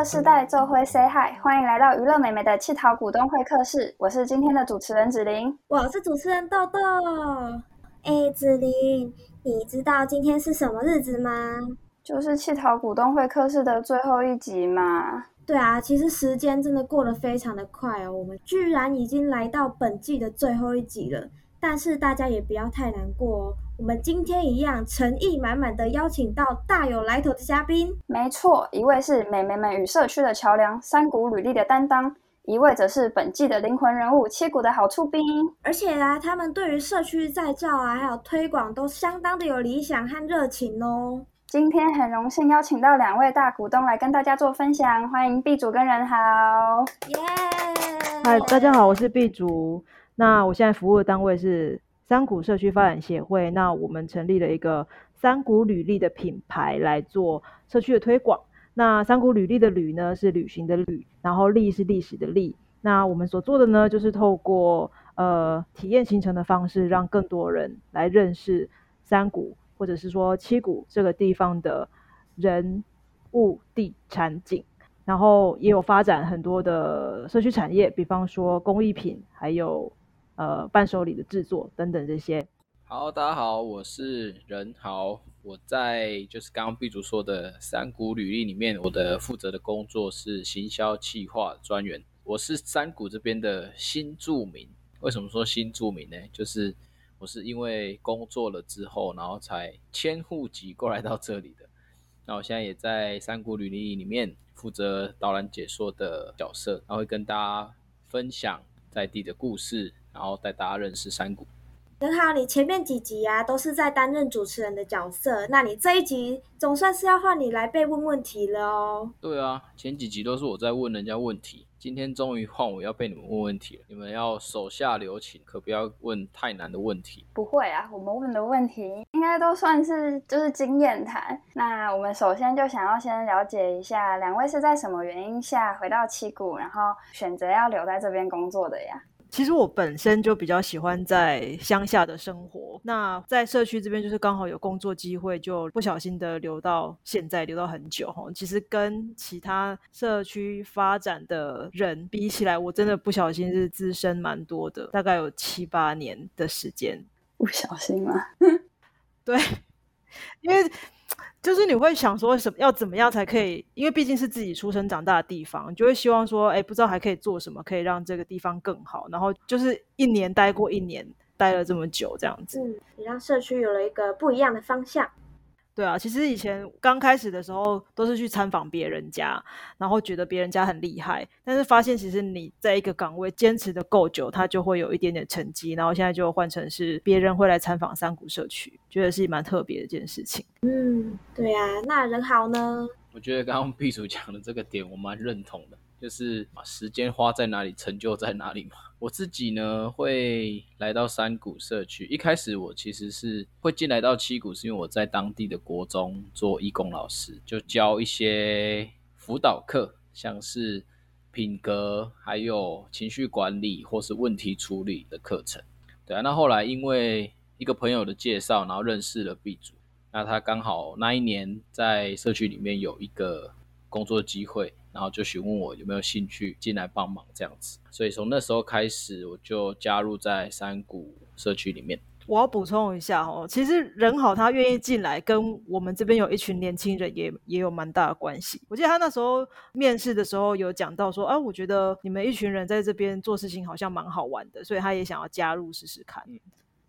乐世代做会 say hi，欢迎来到娱乐美眉的气桃股东会客室，我是今天的主持人子琳，我是主持人豆豆。哎，子琳，你知道今天是什么日子吗？就是气桃股东会客室的最后一集嘛。对啊，其实时间真的过得非常的快哦，我们居然已经来到本季的最后一集了。但是大家也不要太难过哦，我们今天一样诚意满满的邀请到大有来头的嘉宾。没错，一位是美眉们与社区的桥梁，三股履历的担当；一位则是本季的灵魂人物，七股的好处兵。而且啊，他们对于社区再造啊，还有推广都相当的有理想和热情哦。今天很荣幸邀请到两位大股东来跟大家做分享，欢迎 B 组跟人豪。耶！嗨，大家好，我是 B 组。那我现在服务的单位是三股社区发展协会。那我们成立了一个三股履历的品牌来做社区的推广。那三股履历的履呢是旅行的旅，然后历是历史的历。那我们所做的呢，就是透过呃体验行程的方式，让更多人来认识三股，或者是说七股这个地方的人物地产景。然后也有发展很多的社区产业，比方说工艺品，还有。呃，伴手礼的制作等等这些。好，大家好，我是任豪，我在就是刚刚 B 组说的山谷履历里面，我的负责的工作是行销企划专员。我是山谷这边的新住民。为什么说新住民呢？就是我是因为工作了之后，然后才迁户籍过来到这里的。那我现在也在山谷履历里面负责导览解说的角色，然后会跟大家分享在地的故事。然后带大家认识山谷。很好，你前面几集啊都是在担任主持人的角色，那你这一集总算是要换你来被问问题了哦。对啊，前几集都是我在问人家问题，今天终于换我要被你们问问题了。你们要手下留情，可不要问太难的问题。不会啊，我们问的问题应该都算是就是经验谈。那我们首先就想要先了解一下，两位是在什么原因下回到七谷，然后选择要留在这边工作的呀？其实我本身就比较喜欢在乡下的生活，那在社区这边就是刚好有工作机会，就不小心的留到现在，留到很久哈。其实跟其他社区发展的人比起来，我真的不小心是资深蛮多的，大概有七八年的时间。不小心吗？对，因为。就是你会想说什么要怎么样才可以？因为毕竟是自己出生长大的地方，就会希望说，哎，不知道还可以做什么，可以让这个地方更好。然后就是一年待过一年，待了这么久这样子，嗯，也让社区有了一个不一样的方向。对啊，其实以前刚开始的时候都是去参访别人家，然后觉得别人家很厉害，但是发现其实你在一个岗位坚持的够久，它就会有一点点成绩。然后现在就换成是别人会来参访山谷社区，觉得是蛮特别的一件事情。嗯，对啊，那人好呢？我觉得刚刚 毕主讲的这个点，我蛮认同的。就是把时间花在哪里，成就在哪里嘛。我自己呢，会来到山谷社区。一开始我其实是会进来到七谷，是因为我在当地的国中做义工老师，就教一些辅导课，像是品格、还有情绪管理或是问题处理的课程。对啊，那后来因为一个朋友的介绍，然后认识了 B 组，那他刚好那一年在社区里面有一个工作机会。然后就询问我有没有兴趣进来帮忙这样子，所以从那时候开始，我就加入在山谷社区里面。我要补充一下哦，其实人好，他愿意进来，跟我们这边有一群年轻人也也有蛮大的关系。我记得他那时候面试的时候有讲到说，啊，我觉得你们一群人在这边做事情好像蛮好玩的，所以他也想要加入试试看。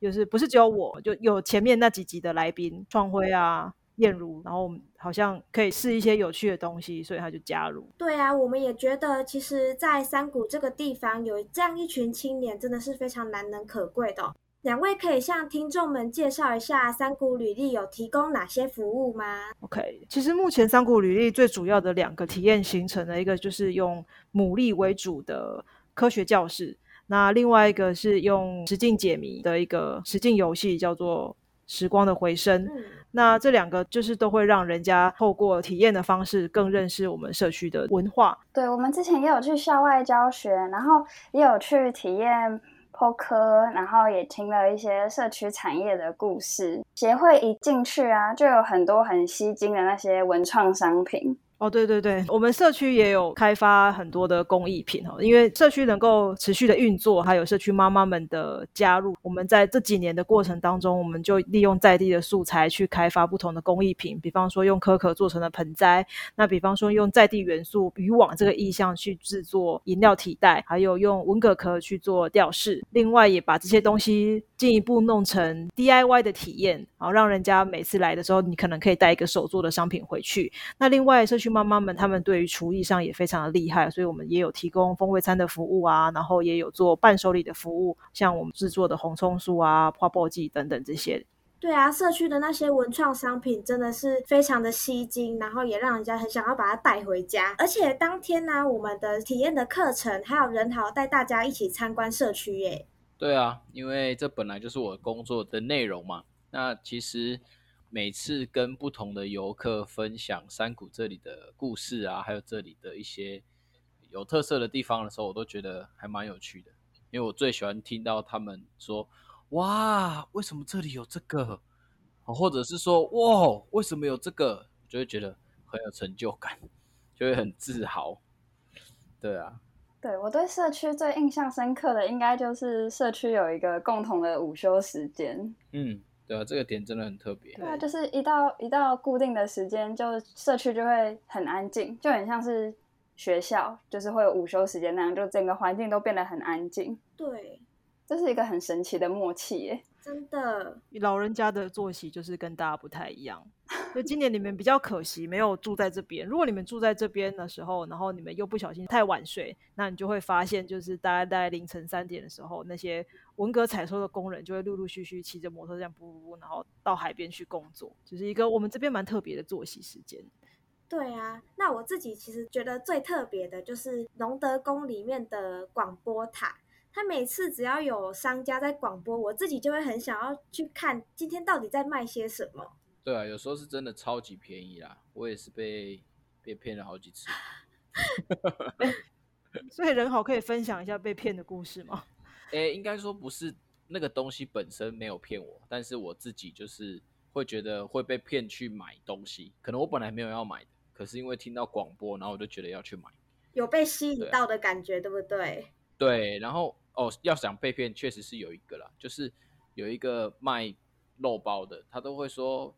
就是不是只有我，就有前面那几集的来宾创辉啊。燕如，然后好像可以试一些有趣的东西，所以他就加入。对啊，我们也觉得，其实，在山谷这个地方有这样一群青年，真的是非常难能可贵的。两位可以向听众们介绍一下山谷履历有提供哪些服务吗？OK，其实目前山谷履历最主要的两个体验形成的一个就是用牡蛎为主的科学教室，那另外一个是用实境解谜的一个实境游戏，叫做时光的回声。那这两个就是都会让人家透过体验的方式更认识我们社区的文化。对，我们之前也有去校外教学，然后也有去体验剖科，然后也听了一些社区产业的故事。协会一进去啊，就有很多很吸睛的那些文创商品。哦，对对对，我们社区也有开发很多的工艺品哦，因为社区能够持续的运作，还有社区妈妈们的加入，我们在这几年的过程当中，我们就利用在地的素材去开发不同的工艺品，比方说用可可做成的盆栽，那比方说用在地元素渔网这个意象去制作饮料提袋，还有用文蛤壳去做吊饰，另外也把这些东西进一步弄成 DIY 的体验，然后让人家每次来的时候，你可能可以带一个手做的商品回去。那另外社区妈妈们，他们对于厨艺上也非常的厉害，所以我们也有提供风味餐的服务啊，然后也有做伴手礼的服务，像我们制作的红葱酥啊、花爆剂等等这些。对啊，社区的那些文创商品真的是非常的吸睛，然后也让人家很想要把它带回家。而且当天呢，我们的体验的课程还有人豪带大家一起参观社区耶。对啊，因为这本来就是我工作的内容嘛。那其实。每次跟不同的游客分享山谷这里的故事啊，还有这里的一些有特色的地方的时候，我都觉得还蛮有趣的。因为我最喜欢听到他们说：“哇，为什么这里有这个？”或者是说：“哇，为什么有这个？”就会觉得很有成就感，就会很自豪。对啊，对我对社区最印象深刻的，应该就是社区有一个共同的午休时间。嗯。对啊，这个点真的很特别。对啊，就是一到一到固定的时间，就社区就会很安静，就很像是学校，就是会有午休时间那样，就整个环境都变得很安静。对，这是一个很神奇的默契耶。真的，老人家的作息就是跟大家不太一样。就今年你们比较可惜，没有住在这边。如果你们住在这边的时候，然后你们又不小心太晚睡，那你就会发现，就是大概大概凌晨三点的时候，那些文革采收的工人就会陆陆续续骑着摩托这样噗噗噗，然后到海边去工作，就是一个我们这边蛮特别的作息时间。对啊，那我自己其实觉得最特别的就是隆德宫里面的广播塔。他每次只要有商家在广播，我自己就会很想要去看今天到底在卖些什么。对啊，有时候是真的超级便宜啦，我也是被被骗了好几次。所以人好可以分享一下被骗的故事吗？哎，应该说不是那个东西本身没有骗我，但是我自己就是会觉得会被骗去买东西。可能我本来没有要买的，可是因为听到广播，然后我就觉得要去买，有被吸引到的感觉，对不对？对，然后。哦，要想被骗，确实是有一个啦，就是有一个卖肉包的，他都会说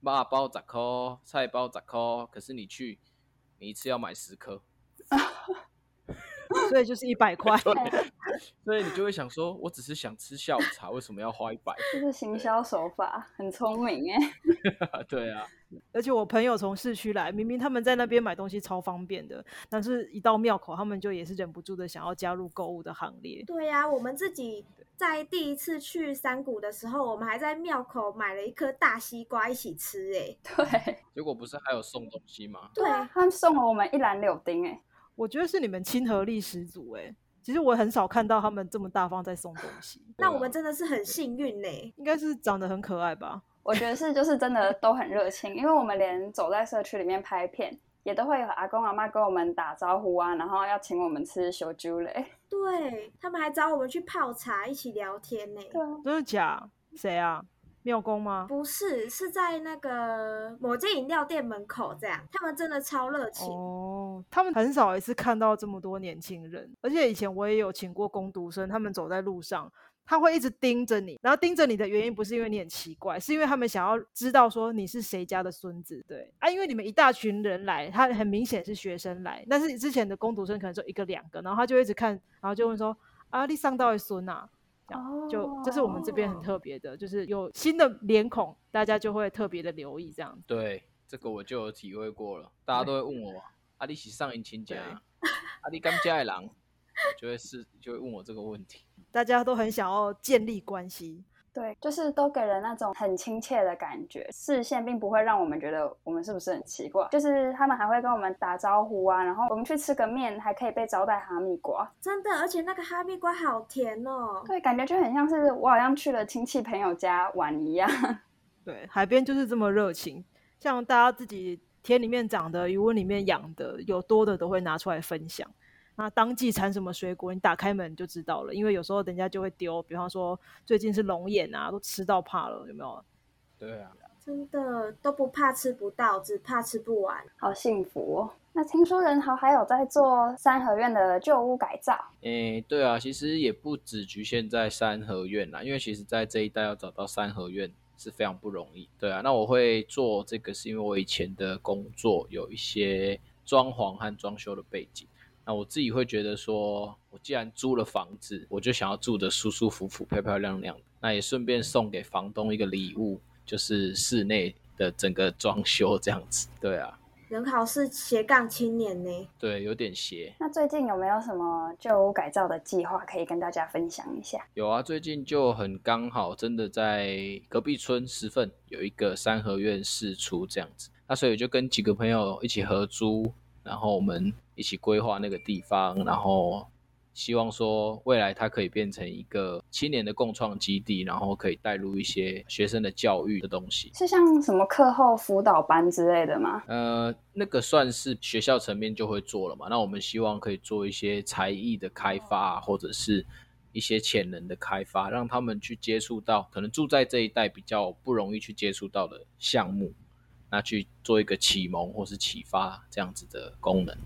肉包十块，菜包十块，可是你去，你一次要买十颗，所以就是一百块。所以你就会想说，我只是想吃下午茶，为什么要花一百？这是行销手法，很聪明哎。对啊，而且我朋友从市区来，明明他们在那边买东西超方便的，但是一到庙口，他们就也是忍不住的想要加入购物的行列。对呀，我们自己在第一次去山谷的时候，我们还在庙口买了一颗大西瓜一起吃哎。对，结果不是还有送东西吗？对，他们送了我们一篮柳丁哎，我觉得是你们亲和力十足哎。其实我很少看到他们这么大方在送东西，那我们真的是很幸运呢。应该是长得很可爱吧？我觉得是，就是真的都很热情，因为我们连走在社区里面拍片，也都会有阿公阿妈跟我们打招呼啊，然后要请我们吃小猪嘞。对他们还找我们去泡茶，一起聊天呢。对，真的假？谁啊？庙公吗？不是，是在那个某间饮料店门口这样。他们真的超热情哦。他们很少一次看到这么多年轻人，而且以前我也有请过工读生，他们走在路上，他会一直盯着你。然后盯着你的原因不是因为你很奇怪，是因为他们想要知道说你是谁家的孙子。对啊，因为你们一大群人来，他很明显是学生来，但是之前的工读生可能就一个两个，然后他就一直看，然后就问说：“啊，你上到的孙啊？”就这是我们这边很特别的，就是有新的脸孔，大家就会特别的留意这样子。对，这个我就有体会过了，大家都会问我：“阿你喜上瘾亲家，阿你刚家的狼，就会是就会问我这个问题。大家都很想要建立关系。对，就是都给人那种很亲切的感觉，视线并不会让我们觉得我们是不是很奇怪。就是他们还会跟我们打招呼啊，然后我们去吃个面，还可以被招待哈密瓜，真的，而且那个哈密瓜好甜哦。对，感觉就很像是我好像去了亲戚朋友家玩一样。对，海边就是这么热情，像大家自己田里面长的、鱼窝里面养的，有多的都会拿出来分享。那当季产什么水果，你打开门就知道了。因为有时候人家就会丢，比方说最近是龙眼啊，都吃到怕了，有没有？对啊，真的都不怕吃不到，只怕吃不完。好幸福哦！那听说仁豪还有在做三合院的旧屋改造。诶，对啊，其实也不只局限在三合院啦，因为其实在这一带要找到三合院是非常不容易。对啊，那我会做这个是因为我以前的工作有一些装潢和装修的背景。那我自己会觉得说，我既然租了房子，我就想要住的舒舒服服、漂漂亮亮的。那也顺便送给房东一个礼物，就是室内的整个装修这样子。对啊，人好是斜杠青年呢。对，有点斜。那最近有没有什么旧屋改造的计划可以跟大家分享一下？有啊，最近就很刚好，真的在隔壁村十份有一个三合院试出这样子。那所以就跟几个朋友一起合租，然后我们一起规划那个地方，然后希望说未来它可以变成一个青年的共创基地，然后可以带入一些学生的教育的东西。是像什么课后辅导班之类的吗？呃，那个算是学校层面就会做了嘛。那我们希望可以做一些才艺的开发，或者是一些潜能的开发，让他们去接触到可能住在这一带比较不容易去接触到的项目，那去做一个启蒙或是启发这样子的功能。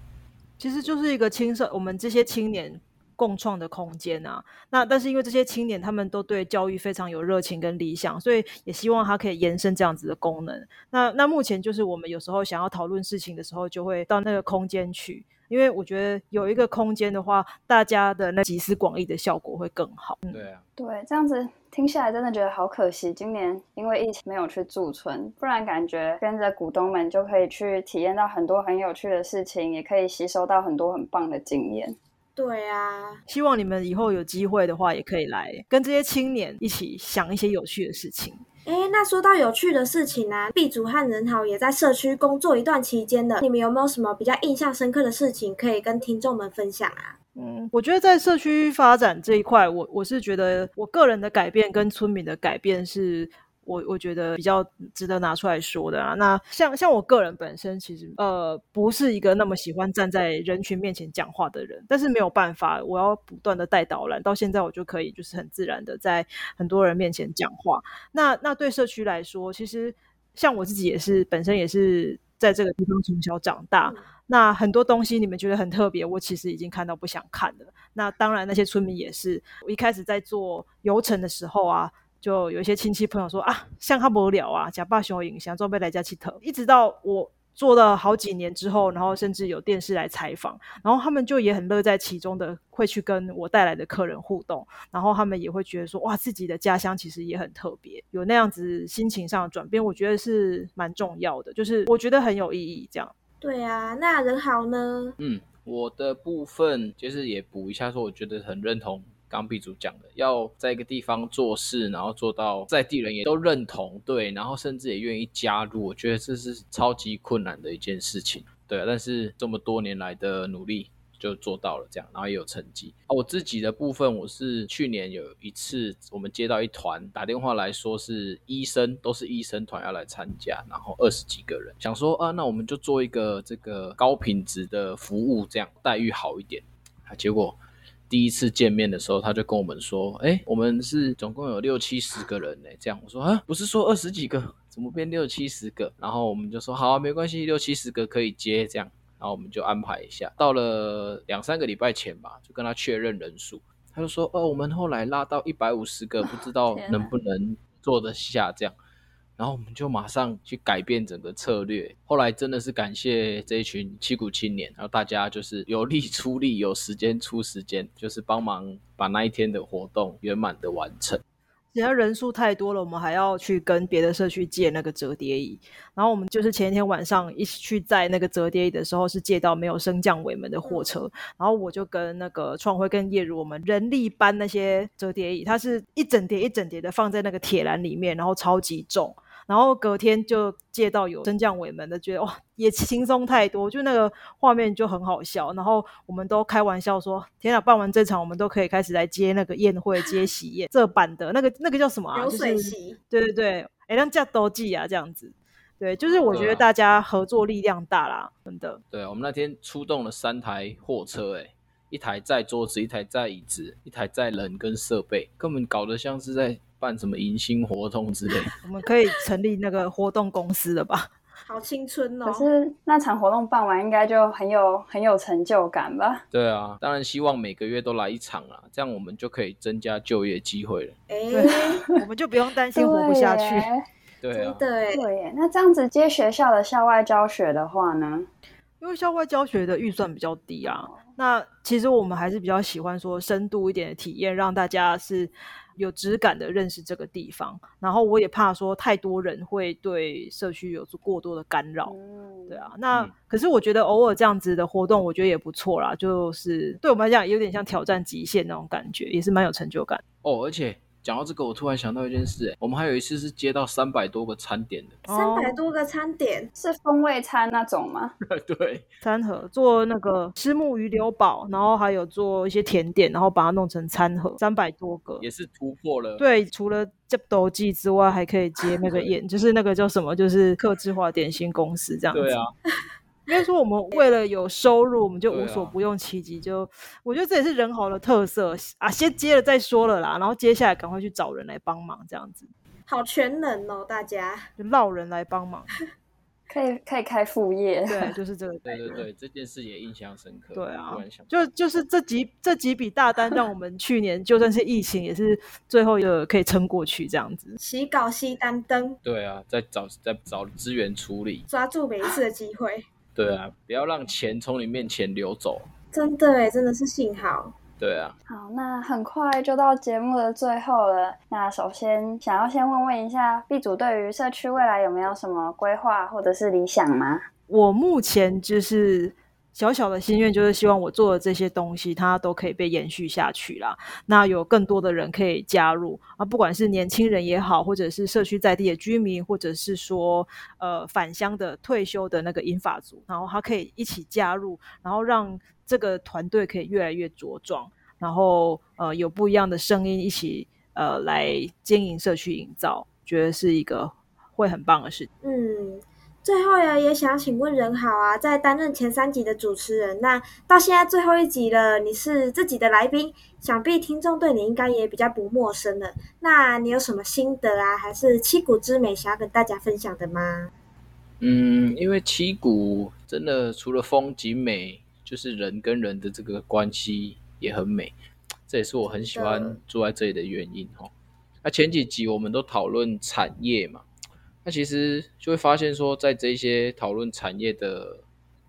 其实就是一个青少我们这些青年共创的空间啊。那但是因为这些青年他们都对教育非常有热情跟理想，所以也希望它可以延伸这样子的功能。那那目前就是我们有时候想要讨论事情的时候，就会到那个空间去，因为我觉得有一个空间的话，大家的那集思广益的效果会更好。对啊，对，这样子听下来真的觉得好可惜，今年因为疫情没有去驻村，不然感觉跟着股东们就可以去体验到很多很有趣的事情，也可以吸收到很多很棒的经验。对啊，希望你们以后有机会的话，也可以来跟这些青年一起想一些有趣的事情。哎，那说到有趣的事情啊，B 组和仁豪也在社区工作一段期间的，你们有没有什么比较印象深刻的事情可以跟听众们分享啊？嗯，我觉得在社区发展这一块，我我是觉得我个人的改变跟村民的改变是。我我觉得比较值得拿出来说的啊，那像像我个人本身其实呃不是一个那么喜欢站在人群面前讲话的人，但是没有办法，我要不断的带导览，到现在我就可以就是很自然的在很多人面前讲话。那那对社区来说，其实像我自己也是本身也是在这个地方从小长大，那很多东西你们觉得很特别，我其实已经看到不想看了。那当然那些村民也是，我一开始在做游程的时候啊。就有一些亲戚朋友说啊，像他无聊啊，假扮熊影像准备来家去头，一直到我做了好几年之后，然后甚至有电视来采访，然后他们就也很乐在其中的，会去跟我带来的客人互动，然后他们也会觉得说，哇，自己的家乡其实也很特别，有那样子心情上的转变，我觉得是蛮重要的，就是我觉得很有意义。这样，对啊，那人好呢？嗯，我的部分就是也补一下，说我觉得很认同。刚 B 组讲的，要在一个地方做事，然后做到在地人也都认同，对，然后甚至也愿意加入，我觉得这是超级困难的一件事情，对。但是这么多年来的努力就做到了这样，然后也有成绩。啊我自己的部分，我是去年有一次，我们接到一团打电话来说是医生，都是医生团要来参加，然后二十几个人，想说啊，那我们就做一个这个高品质的服务，这样待遇好一点，啊，结果。第一次见面的时候，他就跟我们说：“哎，我们是总共有六七十个人呢。”这样我说：“啊，不是说二十几个，怎么变六七十个？”然后我们就说：“好啊，没关系，六七十个可以接。”这样，然后我们就安排一下。到了两三个礼拜前吧，就跟他确认人数，他就说：“哦，我们后来拉到一百五十个，不知道能不能做得下。”这样。然后我们就马上去改变整个策略。后来真的是感谢这一群七股青年，然后大家就是有力出力，有时间出时间，就是帮忙把那一天的活动圆满的完成。人家人数太多了，我们还要去跟别的社区借那个折叠椅。然后我们就是前一天晚上一起去载那个折叠椅的时候，是借到没有升降尾门的货车。然后我就跟那个创辉跟叶如，我们人力搬那些折叠椅，它是一整叠一整叠的放在那个铁栏里面，然后超级重。然后隔天就借到有升降尾门的，觉得哇也轻松太多，就那个画面就很好笑。然后我们都开玩笑说：“天啊，办完这场，我们都可以开始来接那个宴会、接喜宴这版的那个那个叫什么啊？流水席。对对对，哎，让叫都记啊，这样子。对，就是我觉得大家合作力量大啦，真的。对，我们那天出动了三台货车，哎，一台载桌子，一台载椅子，一台载人跟设备，根本搞得像是在。办什么迎新活动之类的。我们可以成立那个活动公司了吧？好青春哦！可是那场活动办完，应该就很有很有成就感吧？对啊，当然希望每个月都来一场啦，这样我们就可以增加就业机会了。哎，我们就不用担心活不下去。对啊，对对耶。那这样子接学校的校外教学的话呢？因为校外教学的预算比较低啊，那其实我们还是比较喜欢说深度一点的体验，让大家是。有质感的认识这个地方，然后我也怕说太多人会对社区有过多的干扰，对啊。那可是我觉得偶尔这样子的活动，我觉得也不错啦，就是对我们来讲有点像挑战极限那种感觉，也是蛮有成就感哦，而且。讲到这个，我突然想到一件事，哎，我们还有一次是接到三百多个餐点的，三百多个餐点是风味餐那种吗？对，餐盒做那个虱目鱼柳堡，然后还有做一些甜点，然后把它弄成餐盒，三百多个也是突破了。对，除了接斗记之外，还可以接那个宴，就是那个叫什么，就是客制化点心公司这样子。对啊。应该说，我们为了有收入，我们就无所不用其极。就我觉得这也是人豪的特色啊！先接了再说了啦，然后接下来赶快去找人来帮忙，这样子。好全能哦，大家就捞人来帮忙，可以可以开副业。对，就是这个。对对对，这件事也印象深刻。对啊，就就是这几这几笔大单，让我们去年就算是疫情，也是最后一个可以撑过去这样子。洗稿吸单灯。对啊，在找在找资源处理，抓住每一次的机会。对啊，不要让钱从你面前流走。真的哎，真的是幸好。对啊。好，那很快就到节目的最后了。那首先想要先问问一下，B 组对于社区未来有没有什么规划或者是理想吗？我目前就是。小小的心愿就是希望我做的这些东西，它都可以被延续下去啦。那有更多的人可以加入啊，不管是年轻人也好，或者是社区在地的居民，或者是说呃返乡的退休的那个银发族，然后他可以一起加入，然后让这个团队可以越来越茁壮，然后呃有不一样的声音一起呃来经营社区营造，觉得是一个会很棒的事。嗯。最后呀，也想请问任好啊，在担任前三集的主持人，那到现在最后一集了，你是自己的来宾，想必听众对你应该也比较不陌生了。那你有什么心得啊，还是七股之美想要跟大家分享的吗？嗯，因为七股真的除了风景美，就是人跟人的这个关系也很美，这也是我很喜欢住在这里的原因哦。那前几集我们都讨论产业嘛。那其实就会发现说，在这些讨论产业的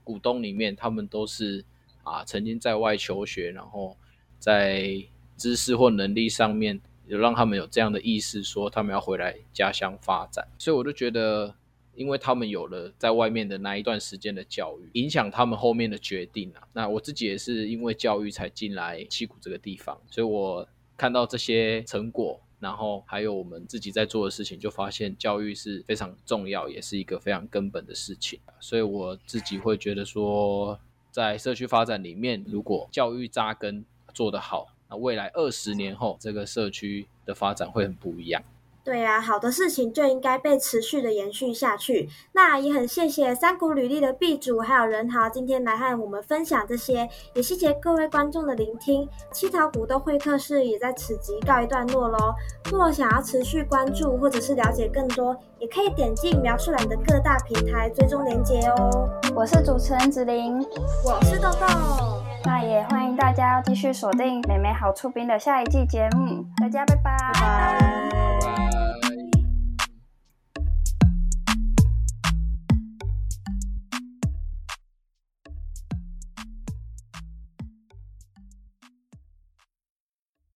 股东里面，他们都是啊曾经在外求学，然后在知识或能力上面有让他们有这样的意识，说他们要回来家乡发展。所以我就觉得，因为他们有了在外面的那一段时间的教育，影响他们后面的决定啊。那我自己也是因为教育才进来七股这个地方，所以我看到这些成果。然后还有我们自己在做的事情，就发现教育是非常重要，也是一个非常根本的事情。所以我自己会觉得说，在社区发展里面，如果教育扎根做得好，那未来二十年后，这个社区的发展会很不一样。对呀，好的事情就应该被持续的延续下去。那也很谢谢三股履历的 B 主还有任豪今天来和我们分享这些，也谢谢各位观众的聆听。七桃股东会客室也在此集告一段落喽。若想要持续关注或者是了解更多，也可以点进描述栏的各大平台追踪连接哦。我是主持人子玲，我是豆豆，那也欢迎大家继续锁定美美好出兵的下一季节目。大家拜拜。